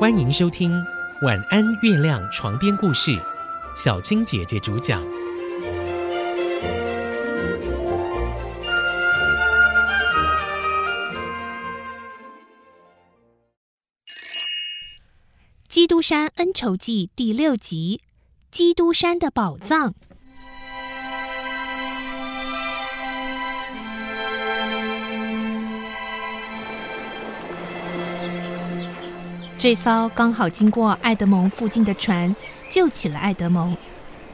欢迎收听《晚安月亮》床边故事，小青姐姐主讲。《基督山恩仇记》第六集：基督山的宝藏。这艘刚好经过爱德蒙附近的船救起了爱德蒙。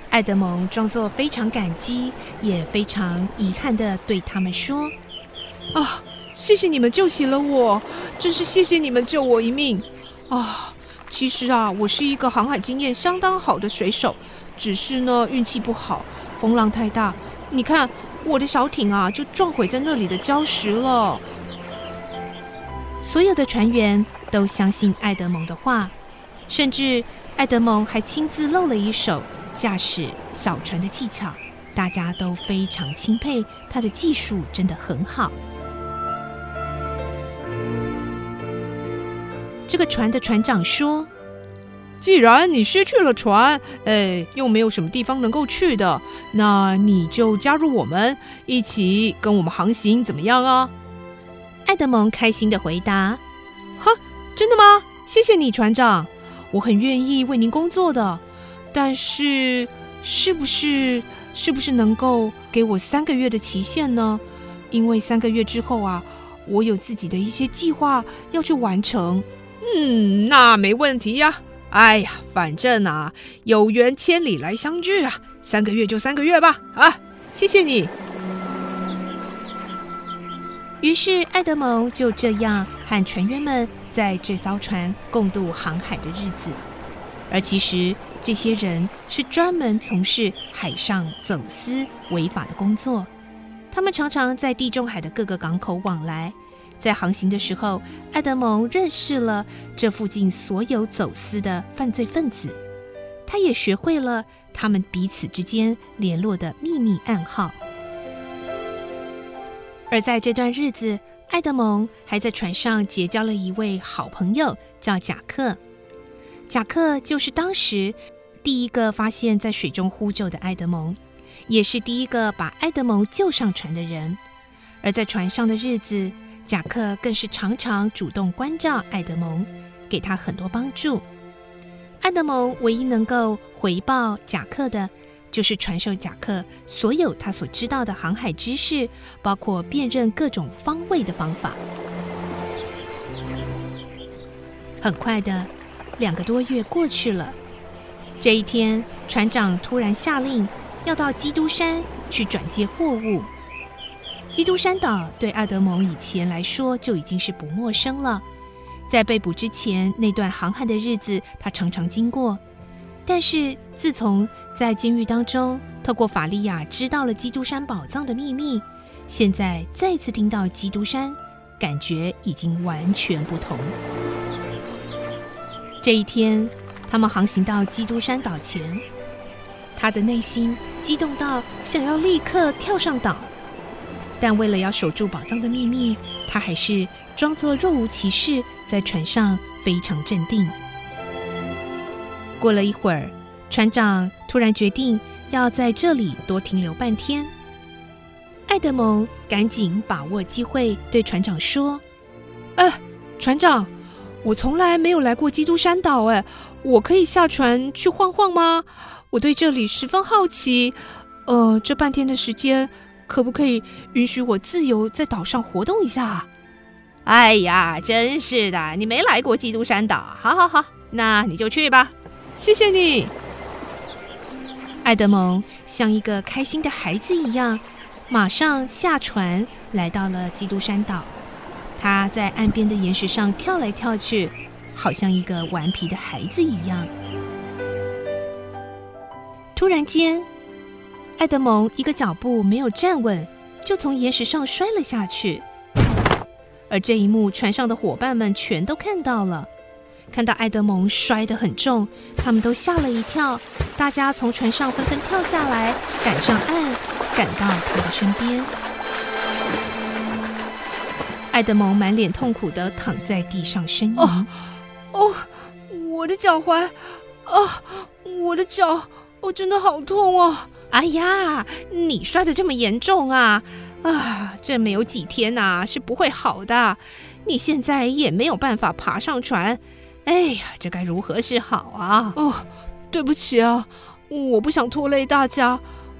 爱德蒙装作非常感激，也非常遗憾的对他们说：“啊，谢谢你们救起了我，真是谢谢你们救我一命啊！其实啊，我是一个航海经验相当好的水手，只是呢运气不好，风浪太大，你看我的小艇啊就撞毁在那里的礁石了。”所有的船员都相信爱德蒙的话，甚至爱德蒙还亲自露了一手驾驶小船的技巧，大家都非常钦佩他的技术，真的很好。这个船的船长说：“既然你失去了船，哎，又没有什么地方能够去的，那你就加入我们，一起跟我们航行，怎么样啊？”爱德蒙开心的回答：“，真的吗？谢谢你，船长，我很愿意为您工作的。但是，是不是是不是能够给我三个月的期限呢？因为三个月之后啊，我有自己的一些计划要去完成。嗯，那没问题呀。哎呀，反正啊，有缘千里来相聚啊，三个月就三个月吧。啊，谢谢你。”于是，爱德蒙就这样和船员们在这艘船共度航海的日子。而其实，这些人是专门从事海上走私违法的工作。他们常常在地中海的各个港口往来。在航行的时候，爱德蒙认识了这附近所有走私的犯罪分子。他也学会了他们彼此之间联络的秘密暗号。而在这段日子，爱德蒙还在船上结交了一位好朋友，叫贾克。贾克就是当时第一个发现，在水中呼救的爱德蒙，也是第一个把爱德蒙救上船的人。而在船上的日子，贾克更是常常主动关照爱德蒙，给他很多帮助。爱德蒙唯一能够回报贾克的。就是传授贾克所有他所知道的航海知识，包括辨认各种方位的方法。很快的，两个多月过去了。这一天，船长突然下令要到基督山去转接货物。基督山岛对阿德蒙以前来说就已经是不陌生了，在被捕之前那段航海的日子，他常常经过。但是自从在监狱当中，透过法利亚知道了基督山宝藏的秘密，现在再次听到基督山，感觉已经完全不同。这一天，他们航行到基督山岛前，他的内心激动到想要立刻跳上岛，但为了要守住宝藏的秘密，他还是装作若无其事，在船上非常镇定。过了一会儿，船长突然决定要在这里多停留半天。爱德蒙赶紧把握机会对船长说：“哎，船长，我从来没有来过基督山岛，哎，我可以下船去晃晃吗？我对这里十分好奇。呃，这半天的时间，可不可以允许我自由在岛上活动一下？”哎呀，真是的，你没来过基督山岛，好好好，那你就去吧。谢谢你，爱德蒙像一个开心的孩子一样，马上下船来到了基督山岛。他在岸边的岩石上跳来跳去，好像一个顽皮的孩子一样。突然间，爱德蒙一个脚步没有站稳，就从岩石上摔了下去。而这一幕，船上的伙伴们全都看到了。看到埃德蒙摔得很重，他们都吓了一跳。大家从船上纷纷跳下来，赶上岸，赶到他的身边。埃德蒙满脸痛苦的躺在地上呻吟：“哦，哦，我的脚踝，啊，我的脚，我真的好痛啊！哎呀，你摔得这么严重啊！啊，这没有几天呐，是不会好的。你现在也没有办法爬上船，哎呀，这该如何是好啊？哦，对不起啊，我不想拖累大家，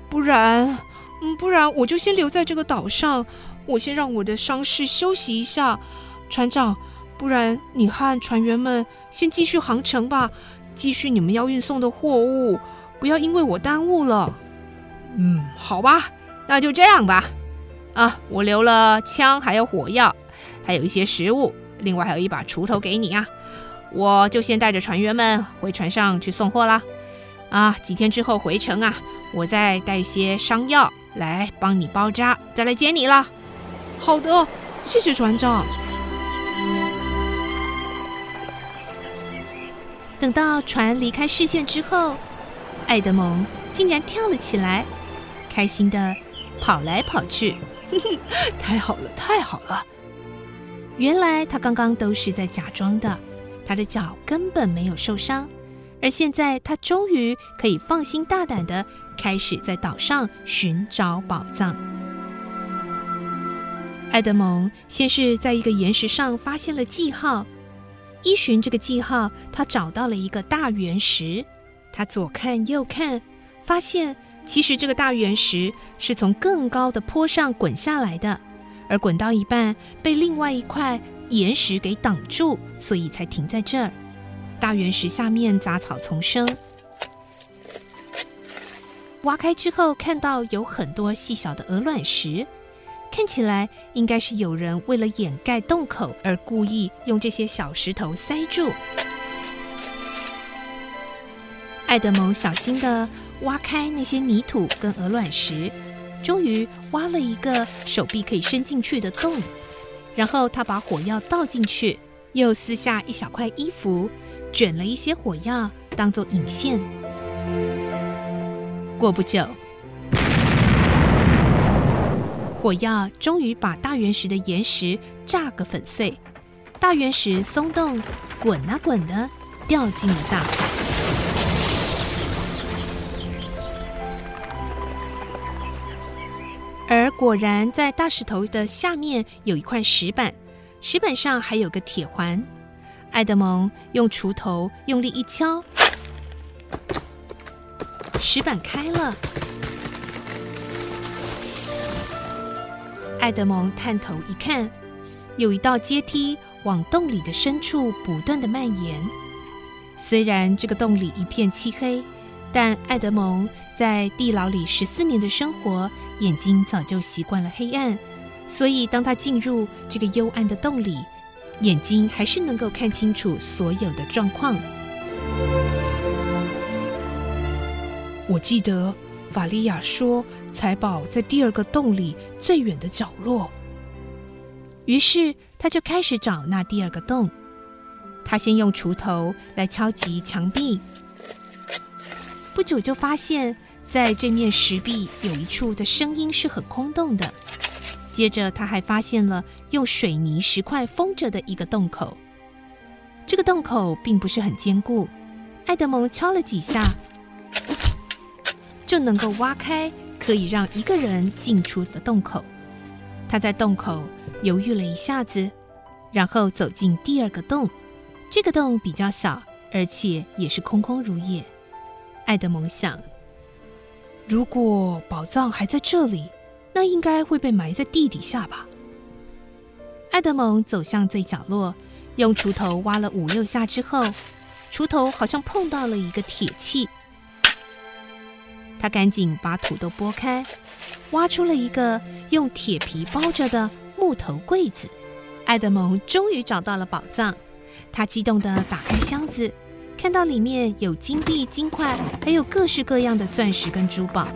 不然，嗯，不然我就先留在这个岛上，我先让我的伤势休息一下。船长，不然你和船员们先继续航程吧，继续你们要运送的货物，不要因为我耽误了。嗯，好吧，那就这样吧。啊，我留了枪，还有火药，还有一些食物，另外还有一把锄头给你啊。我就先带着船员们回船上去送货啦。啊，几天之后回城啊，我再带一些伤药来帮你包扎，再来接你了。好的，谢谢船长。等到船离开视线之后，爱德蒙竟然跳了起来，开心的跑来跑去。太好了，太好了！原来他刚刚都是在假装的，他的脚根本没有受伤，而现在他终于可以放心大胆的开始在岛上寻找宝藏。爱德蒙先是在一个岩石上发现了记号，依循这个记号，他找到了一个大圆石。他左看右看，发现。其实这个大圆石是从更高的坡上滚下来的，而滚到一半被另外一块岩石给挡住，所以才停在这儿。大圆石下面杂草丛生，挖开之后看到有很多细小的鹅卵石，看起来应该是有人为了掩盖洞口而故意用这些小石头塞住。爱德蒙小心的。挖开那些泥土跟鹅卵石，终于挖了一个手臂可以伸进去的洞。然后他把火药倒进去，又撕下一小块衣服，卷了一些火药当做引线。过不久，火药终于把大原石的岩石炸个粉碎，大原石松动，滚啊滚的，掉进了大海。果然，在大石头的下面有一块石板，石板上还有个铁环。爱德蒙用锄头用力一敲，石板开了。爱德蒙探头一看，有一道阶梯往洞里的深处不断的蔓延。虽然这个洞里一片漆黑。但爱德蒙在地牢里十四年的生活，眼睛早就习惯了黑暗，所以当他进入这个幽暗的洞里，眼睛还是能够看清楚所有的状况。我记得法利亚说，财宝在第二个洞里最远的角落。于是他就开始找那第二个洞。他先用锄头来敲击墙壁。不久就发现，在这面石壁有一处的声音是很空洞的。接着他还发现了用水泥石块封着的一个洞口。这个洞口并不是很坚固，爱德蒙敲了几下就能够挖开可以让一个人进出的洞口。他在洞口犹豫了一下子，然后走进第二个洞。这个洞比较小，而且也是空空如也。爱德蒙想：如果宝藏还在这里，那应该会被埋在地底下吧。爱德蒙走向最角落，用锄头挖了五六下之后，锄头好像碰到了一个铁器。他赶紧把土豆拨开，挖出了一个用铁皮包着的木头柜子。爱德蒙终于找到了宝藏，他激动地打开箱子。看到里面有金币、金块，还有各式各样的钻石跟珠宝。